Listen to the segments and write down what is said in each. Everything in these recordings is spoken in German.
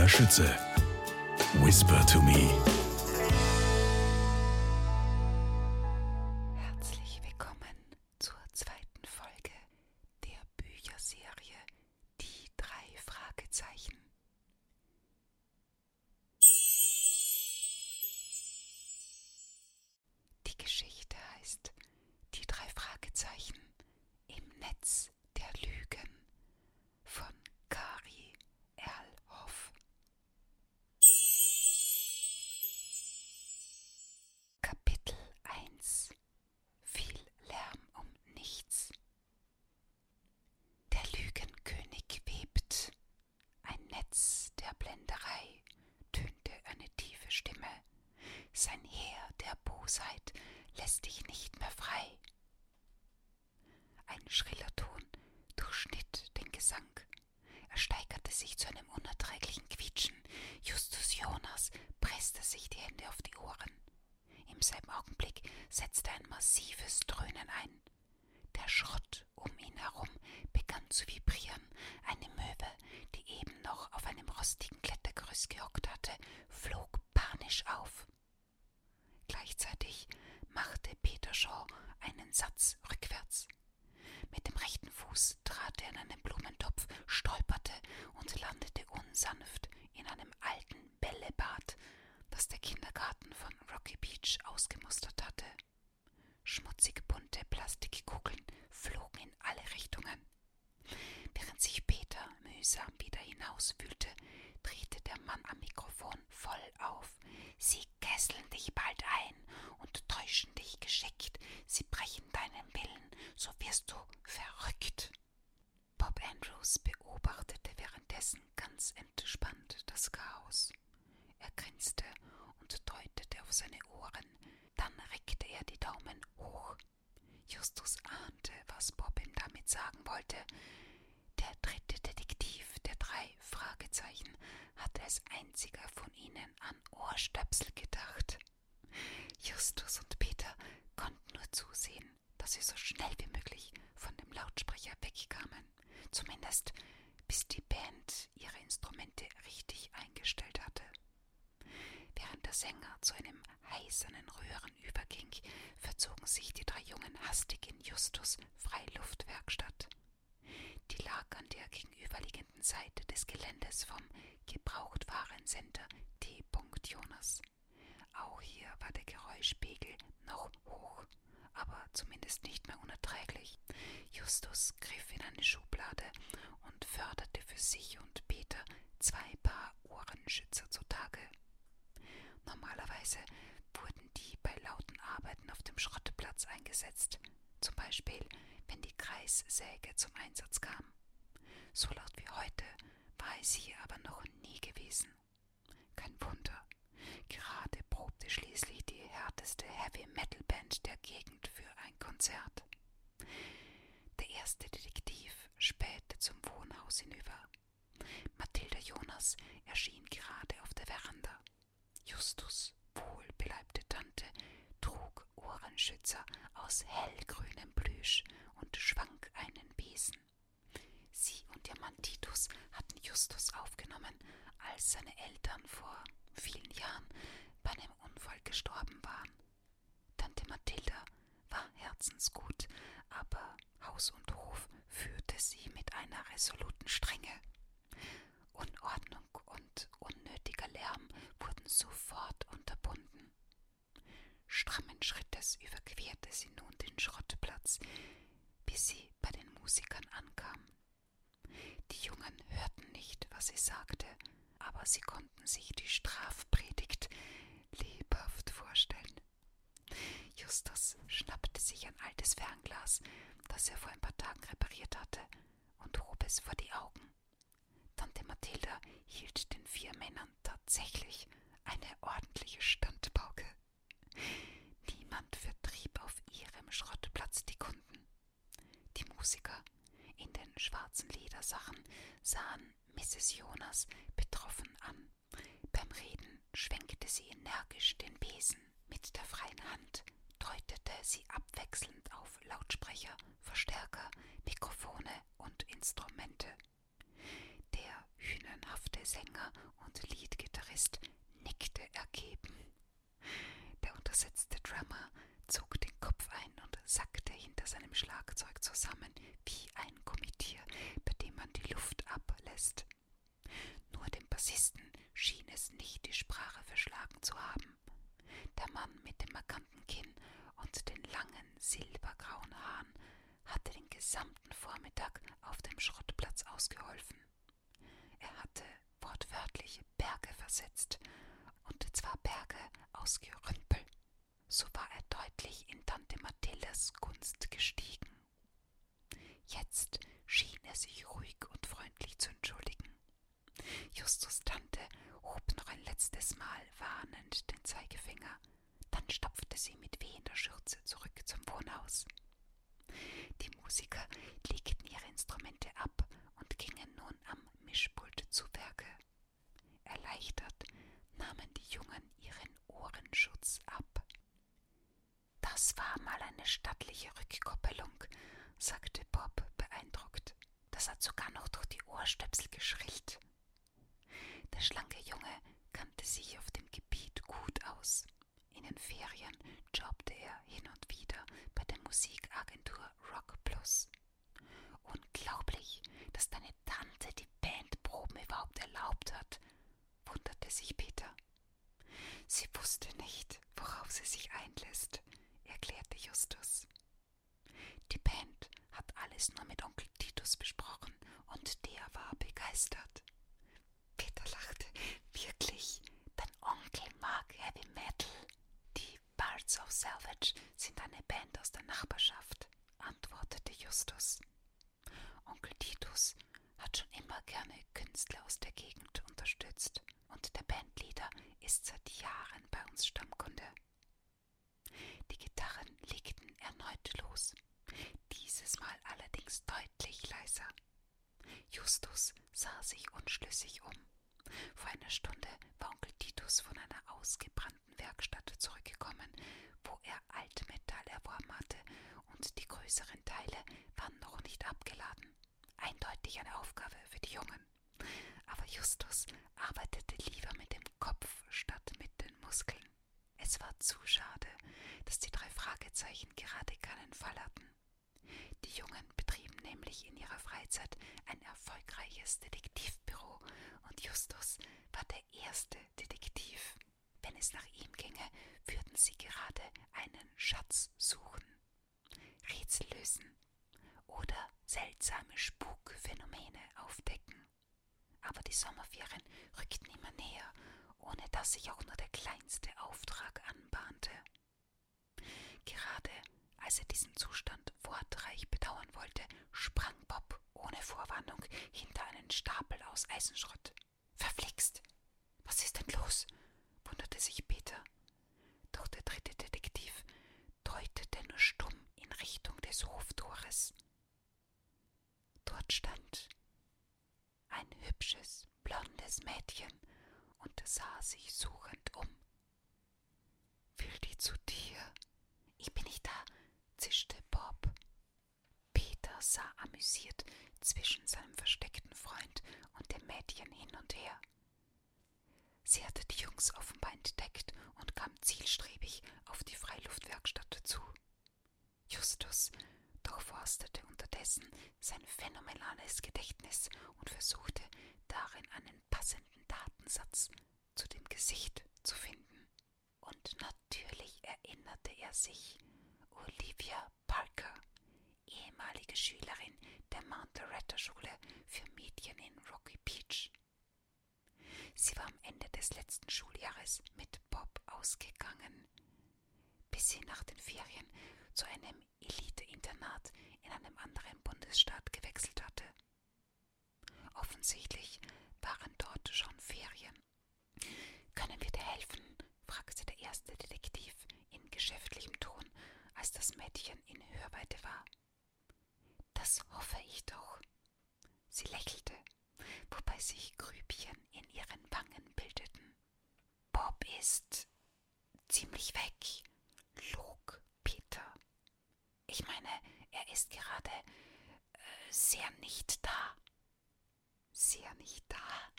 Maria Schütze. Whisper to me. Herzlich willkommen zur zweiten Folge der Bücherserie Die drei Fragezeichen. Die Geschichte heißt Die drei Fragezeichen im Netz der Lügen von Kari Erlhoff. Kapitel 1 Viel Lärm um nichts. Der Lügenkönig webt. Ein Netz der Blenderei, tönte eine tiefe Stimme. Sein Heer der Bosheit lässt dich nicht mehr frei. Ein schriller Ton durchschnitt den Gesang. Er steigerte sich zu einem unerträglichen Quietschen. Justus Jonas presste sich die Hände auf die Ohren. Im selben Augenblick setzte ein massives Dröhnen ein. Der Schrott um ihn herum begann zu vibrieren. Eine Möwe, die eben noch auf einem rostigen Shaw einen Satz rückwärts. Mit dem rechten Fuß trat er in einen Blumentopf, stolperte und landete unsanft in einem alten Bällebad, das der Kindergarten von Rocky Beach ausgemustert hatte. Schmutzige bunte Plastikkugeln flogen in alle Richtungen. Während sich Peter mühsam wieder hinauswühlte, drehte der Mann am Mikrofon voll auf. Sie kesseln dich bald ein und täuschen dich geschickt. Sie brechen deinen Willen, so wirst du verrückt. Bob Andrews beobachtete währenddessen ganz entspannt das Chaos. Er grinste und deutete auf seine Ohren. Dann reckte er die Daumen hoch. Justus ahnte, was Bob ihm damit sagen wollte. Der dritte Detektiv der drei Fragezeichen hatte als einziger von ihnen an Ohrstöpsel gedacht. Justus und Peter konnten nur zusehen, dass sie so schnell wie möglich von dem Lautsprecher wegkamen. Zumindest bis die Band ihre Instrumente richtig eingestellt hatte. Während der Sänger zu einem heisernen Röhren überging, verzogen sich die drei Jungen hastig in Justus Freiluftwerkstatt. Die lag an der gegenüberliegenden Seite des Geländes vom Gebrauchtwarencenter T. Jonas. Auch hier war der Geräuschpegel noch hoch, aber zumindest nicht mehr unerträglich. Justus griff in eine Schublade und förderte für sich und Peter zwei Paar Ohrenschützer zutage. Normalerweise wurden die bei lauten Arbeiten auf dem Schrottplatz eingesetzt, zum Beispiel wenn die Kreissäge zum Einsatz kam. So laut wie heute war es hier aber noch nie gewesen. Kein Wunder. Gerade probte schließlich die härteste Heavy-Metal-Band der Gegend für ein Konzert. Der erste Detektiv spähte zum Wohnhaus hinüber. Mathilda Jonas erschien gerade auf der Veranda. Justus, wohlbeleibte Tante, Ohrenschützer aus hellgrünem Plüsch und schwang einen Besen. Sie und ihr Mann Titus hatten Justus aufgenommen, als seine Eltern vor vielen Jahren bei einem Unfall gestorben waren. Tante Mathilda war herzensgut, aber Haus und Hof führte sie mit einer resoluten Strenge. Unordnung und unnötiger Lärm wurden sofort unterbunden. Strammen Schrittes überquerte sie nun den Schrottplatz, bis sie bei den Musikern ankam. Die Jungen hörten nicht, was sie sagte, aber sie konnten sich die Strafpredigt lebhaft vorstellen. Justus schnappte sich ein altes Fernglas, das er vor ein paar Tagen repariert hatte, und hob es vor die Augen. Tante Mathilda hielt den vier Männern tatsächlich eine ordentliche Standpauke. Niemand vertrieb auf ihrem Schrottplatz die Kunden. Die Musiker in den Ledersachen sahen Mrs. Jonas betroffen an. Beim Reden schwenkte sie energisch den Besen. Mit der freien Hand deutete sie abwechselnd auf Lautsprecher, Verstärker, Mikrofone und Instrumente. Der hünenhafte Sänger und zusammen wie ein Gummitier, bei dem man die Luft ablässt. Nur dem Bassisten schien es nicht die Sprache verschlagen zu haben. Der Mann mit dem markanten Kinn und den langen silbergrauen Haaren hatte den gesamten Vormittag auf dem Schrottplatz ausgeholfen. Er hatte wortwörtlich Berge versetzt, und zwar Berge aus Gerümpel. So war er deutlich in Tante Mathildas Gunst gestiegen. Jetzt schien er sich ruhig und freundlich zu entschuldigen. Justus Tante hob noch ein letztes Mal warnend den Zeigefinger, dann stapfte sie mit wehender Schürze zurück zum Wohnhaus. Musiker legten ihre Instrumente ab und gingen nun am Mischpult zu Werke. Erleichtert nahmen die Jungen ihren Ohrenschutz ab. Das war mal eine stattliche Rückkoppelung, sagte Bob beeindruckt. Das hat sogar noch durch die Ohrstöpsel geschrillt. Der schlanke Junge kannte sich auf dem Gebiet gut aus. In den Ferien jobbte er hin und wieder bei der Musikagentur Rock Plus. Unglaublich, dass deine Tante die Bandproben überhaupt erlaubt hat, sich Peter. Sie wusste nicht, worauf sie sich einlässt, erklärte Justus. Die Band hat alles nur mit Onkel Titus besprochen und der war begeistert. Peter lachte. Wirklich? Dein Onkel mag Heavy Metal? Die Bards of Salvage sind eine Band aus der Nachbarschaft, antwortete Justus. Onkel Titus hat schon immer gerne Künstler aus der Gegend unterstützt Bandleader ist seit Jahren bei uns Stammkunde. Die Gitarren legten erneut los, dieses Mal allerdings deutlich leiser. Justus sah sich unschlüssig um. Vor einer Stunde war Onkel Titus von einer ausgebrannten Werkstatt zurückgekommen, wo er Altmetall erworben hatte, und die größeren Teile waren noch nicht abgeladen. Eindeutig eine Aufgabe für die Jungen. Aber Justus arbeitete lieber mit dem Kopf statt mit den Muskeln. Es war zu schade, dass die drei Fragezeichen gerade keinen Fall hatten. Die Jungen betrieben nämlich in ihrer Freizeit ein erfolgreiches Detektivbüro und Justus war der erste Detektiv. Wenn es nach ihm ginge, würden sie gerade einen Schatz suchen, Rätsel lösen oder seltsame Spukphänomene aufdecken. Aber die Sommerferien rückten immer näher, ohne dass sich auch nur der kleinste Auftrag anbahnte. Gerade als er diesen Zustand wortreich bedauern wollte, sprang Bob ohne Vorwarnung hinter einen Stapel aus Eisenschrott. Verflixt! Was ist denn los? wunderte sich Peter. Doch der dritte Detektiv deutete nur stumm in Richtung des Hoftores. Dort stand ein hübsches, blondes Mädchen und sah sich suchend um. Will die zu dir? Ich bin nicht da, zischte Bob. Peter sah amüsiert zwischen seinem versteckten Freund und dem Mädchen hin und her. Sie hatte die Jungs offenbar entdeckt und kam zielstrebig auf die Freiluftwerkstatt zu. Justus durchforstete unterdessen sein phänomenales Gedächtnis und versuchte darin einen passenden Datensatz zu dem Gesicht zu finden. Und natürlich erinnerte er sich, Olivia Parker, ehemalige Schülerin der Monteretta Schule für Mädchen in Rocky Beach. Sie war am Ende des letzten Schuljahres mit Bob ausgegangen, bis sie nach den Ferien zu einem Elite-Internat in einem anderen Bundesstaat gewechselt hatte. Offensichtlich waren dort schon Ferien. Können wir dir helfen? fragte der erste Detektiv in geschäftlichem Ton, als das Mädchen in Hörweite war. Das hoffe ich doch. Sie lächelte, wobei sich Grübchen in ihren Wangen bildeten. Bob ist ziemlich weg, log Peter. Ich meine, er ist gerade äh, sehr nicht da. Sehr nicht da,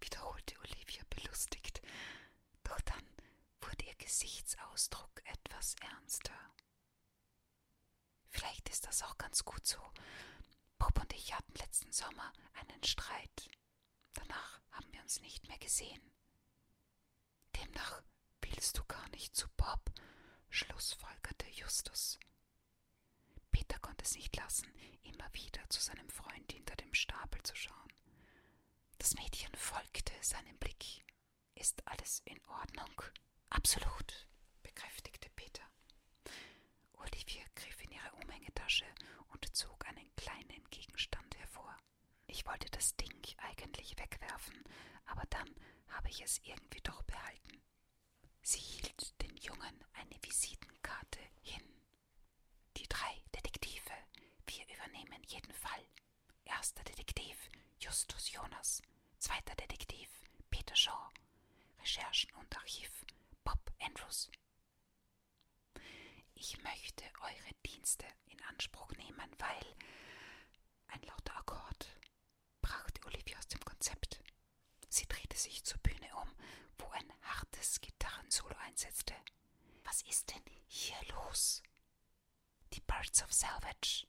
wiederholte Olivia belustigt, doch dann wurde ihr Gesichtsausdruck etwas ernster. Vielleicht ist das auch ganz gut so. Bob und ich hatten letzten Sommer einen Streit. Danach haben wir uns nicht mehr gesehen. Demnach willst du gar nicht zu Bob, schlussfolgerte Justus. Peter konnte es nicht lassen, immer wieder zu seinem Freund hinter dem Stapel zu schauen. Das Mädchen folgte seinem Blick. Ist alles in Ordnung? Absolut, bekräftigte Peter. Olivia griff in ihre Umhängetasche und zog einen kleinen Gegenstand hervor. Ich wollte das Ding eigentlich wegwerfen, aber dann habe ich es irgendwie doch behalten. Sie hielt den Jungen eine Visitenkarte hin. Die drei Detektive, wir übernehmen jeden Fall. Erster Detektiv Justus Jonas, zweiter Detektiv Peter Shaw, Recherchen und Archiv Bob Andrews. Ich möchte eure Dienste in Anspruch nehmen, weil ein lauter Akkord brachte Olivia aus dem Konzept. Sie drehte sich zur Bühne um, wo ein hartes Einsetzte. Was ist denn hier los? Die Birds of Salvage.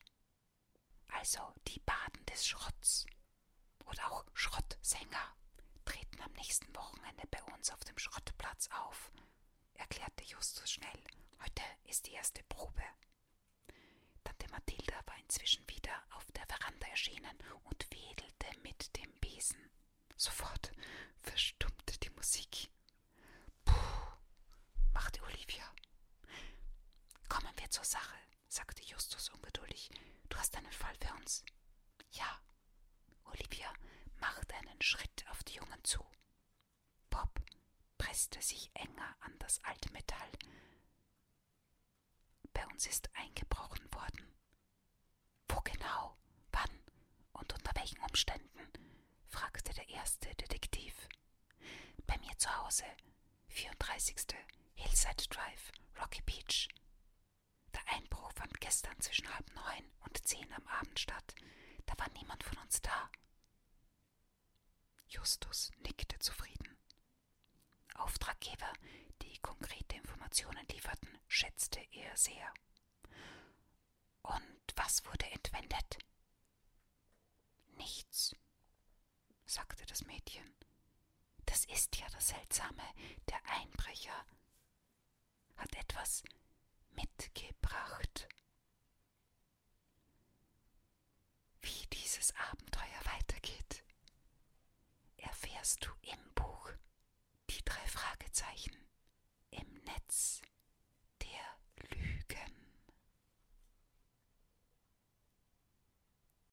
Also die Baden des Schrotts. Oder auch Schrottsänger treten am nächsten Wochenende bei uns auf dem Schrottplatz auf, erklärte Justus schnell. Heute ist die erste Probe. Tante Mathilda war inzwischen wieder auf der Veranda erschienen und wedelte mit dem Besen. Sofort verstummte die Musik. Machte Olivia. Kommen wir zur Sache, sagte Justus ungeduldig. Du hast einen Fall für uns. Ja. Olivia machte einen Schritt auf die Jungen zu. Bob presste sich enger an das alte Metall. Bei uns ist eingebrochen worden. Wo genau? Wann? Und unter welchen Umständen? fragte der erste Detektiv. Bei mir zu Hause, 34. Hillside Drive, Rocky Beach. Der Einbruch fand gestern zwischen halb neun und zehn am Abend statt. Da war niemand von uns da. Justus nickte zufrieden. Auftraggeber, die konkrete Informationen lieferten, schätzte er sehr. Und was wurde entwendet? Nichts, sagte das Mädchen. Das ist ja das Seltsame. Der Einbrecher hat etwas mitgebracht. Wie dieses Abenteuer weitergeht, erfährst du im Buch Die drei Fragezeichen im Netz der Lügen.